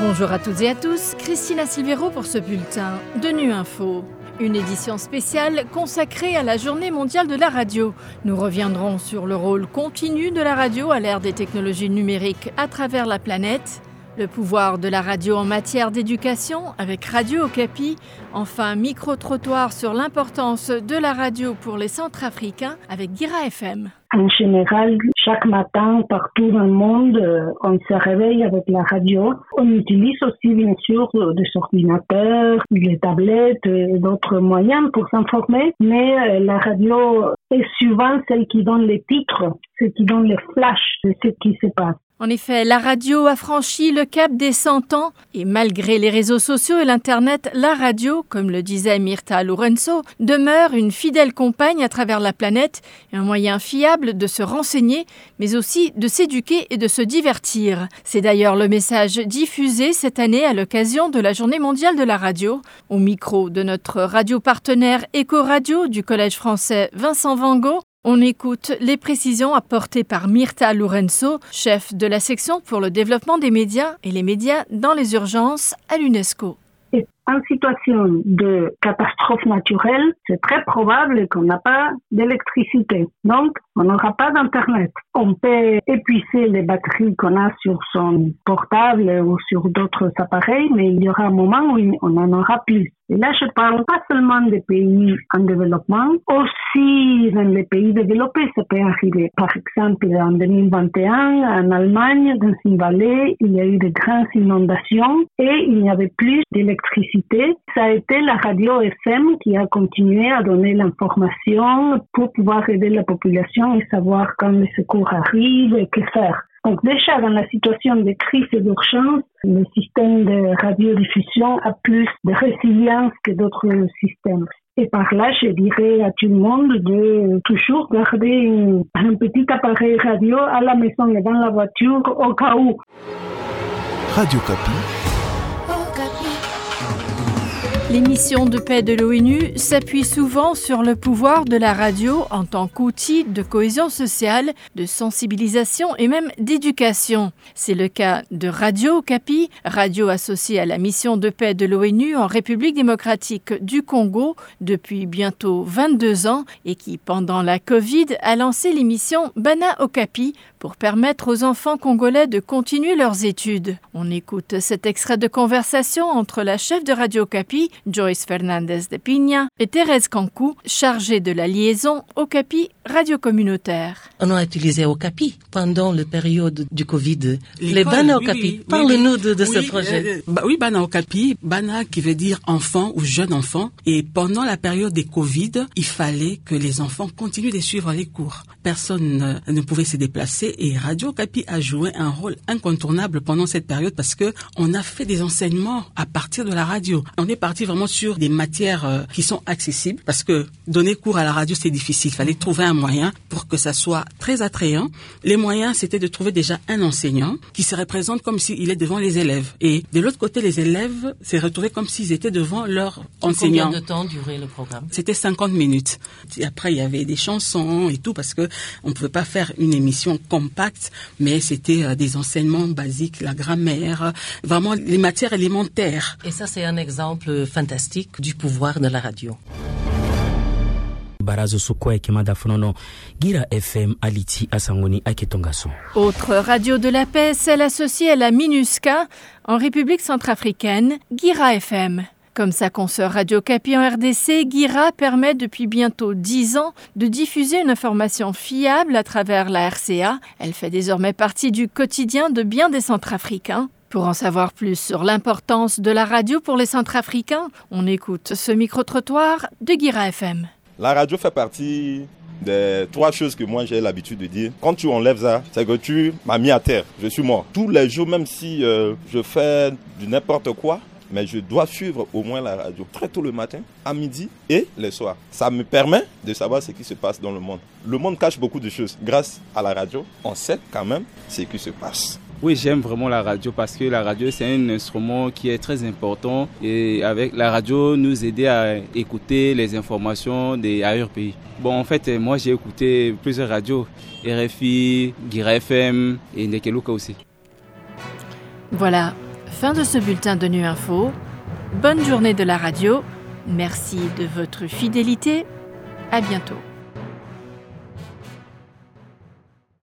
Bonjour à toutes et à tous, Christina Silvero pour ce bulletin de Nu Info. Une édition spéciale consacrée à la Journée mondiale de la radio. Nous reviendrons sur le rôle continu de la radio à l'ère des technologies numériques à travers la planète, le pouvoir de la radio en matière d'éducation avec Radio Okapi, enfin micro-trottoir sur l'importance de la radio pour les centrafricains avec Gira FM. En général, chaque matin, partout dans le monde, euh, on se réveille avec la radio. On utilise aussi, bien sûr, des ordinateurs, des tablettes et d'autres moyens pour s'informer, mais euh, la radio est souvent celle qui donne les titres, celle qui donne les flashs de ce qui se passe. En effet, la radio a franchi le cap des 100 ans et malgré les réseaux sociaux et l'Internet, la radio, comme le disait Myrta Lorenzo, demeure une fidèle compagne à travers la planète et un moyen fiable de se renseigner, mais aussi de s'éduquer et de se divertir. C'est d'ailleurs le message diffusé cette année à l'occasion de la Journée mondiale de la radio, au micro de notre radio partenaire Eco Radio du Collège français Vincent Van Gogh, on écoute les précisions apportées par Myrta Lorenzo, chef de la section pour le développement des médias et les médias dans les urgences à l'UNESCO. En situation de catastrophe naturelle, c'est très probable qu'on n'a pas d'électricité. Donc, on n'aura pas d'Internet. On peut épuiser les batteries qu'on a sur son portable ou sur d'autres appareils, mais il y aura un moment où on en aura plus. Et là, je parle pas seulement des pays en développement, aussi dans les pays développés, ça peut arriver. Par exemple, en 2021, en Allemagne, dans une vallée, il y a eu de grandes inondations et il n'y avait plus d'électricité. Ça a été la radio FM qui a continué à donner l'information pour pouvoir aider la population et savoir quand les secours arrivent et que faire. Donc déjà dans la situation de crise et d'urgence, le système de radiodiffusion a plus de résilience que d'autres systèmes. Et par là, je dirais à tout le monde de toujours garder un petit appareil radio à la maison et dans la voiture au cas où. Radio Capi L'émission de paix de l'ONU s'appuie souvent sur le pouvoir de la radio en tant qu'outil de cohésion sociale, de sensibilisation et même d'éducation. C'est le cas de Radio Capi, radio associée à la mission de paix de l'ONU en République démocratique du Congo depuis bientôt 22 ans et qui, pendant la Covid, a lancé l'émission Bana Okapi pour permettre aux enfants congolais de continuer leurs études. On écoute cet extrait de conversation entre la chef de Radio Capi, Joyce Fernandez de Pigna, et Thérèse Cancou, chargée de la liaison Okapi radio communautaire. On a utilisé Okapi pendant la période du Covid. Les Bana Okapi. Parle-nous de, ce projet. Euh, bah oui, Bana Okapi. Bana qui veut dire enfant ou jeune enfant. Et pendant la période des Covid, il fallait que les enfants continuent de suivre les cours. Personne ne pouvait se déplacer et Radio Capi a joué un rôle incontournable pendant cette période parce que on a fait des enseignements à partir de la radio. On est parti vraiment sur des matières euh, qui sont accessibles parce que donner cours à la radio c'est difficile. Il fallait trouver un moyen pour que ça soit très attrayant. Les moyens c'était de trouver déjà un enseignant qui se représente comme s'il est devant les élèves et de l'autre côté les élèves se retrouvaient comme s'ils étaient devant leur enseignant. Combien de temps durait le programme? C'était 50 minutes. Et après il y avait des chansons et tout parce que on pouvait pas faire une émission compact, mais c'était euh, des enseignements basiques, la grammaire, vraiment les matières élémentaires. Et ça, c'est un exemple fantastique du pouvoir de la radio. Autre radio de la paix, celle associée à la MINUSCA en République centrafricaine, Gira FM. Comme sa consoeur Radio Capi en RDC, Guira permet depuis bientôt dix ans de diffuser une information fiable à travers la RCA. Elle fait désormais partie du quotidien de bien des Centrafricains. Pour en savoir plus sur l'importance de la radio pour les Centrafricains, on écoute ce micro-trottoir de Guira FM. La radio fait partie des trois choses que moi j'ai l'habitude de dire. Quand tu enlèves ça, c'est que tu m'as mis à terre. Je suis mort. Tous les jours, même si euh, je fais du n'importe quoi, mais je dois suivre au moins la radio très tôt le matin, à midi et le soir. Ça me permet de savoir ce qui se passe dans le monde. Le monde cache beaucoup de choses. Grâce à la radio, on sait quand même ce qui se passe. Oui, j'aime vraiment la radio parce que la radio, c'est un instrument qui est très important et avec la radio, nous aider à écouter les informations des ailleurs pays. Bon, en fait, moi, j'ai écouté plusieurs radios, RFI, Gira FM et Nekeluka aussi. Voilà, Fin de ce bulletin de Nu Info. Bonne journée de la radio. Merci de votre fidélité. À bientôt.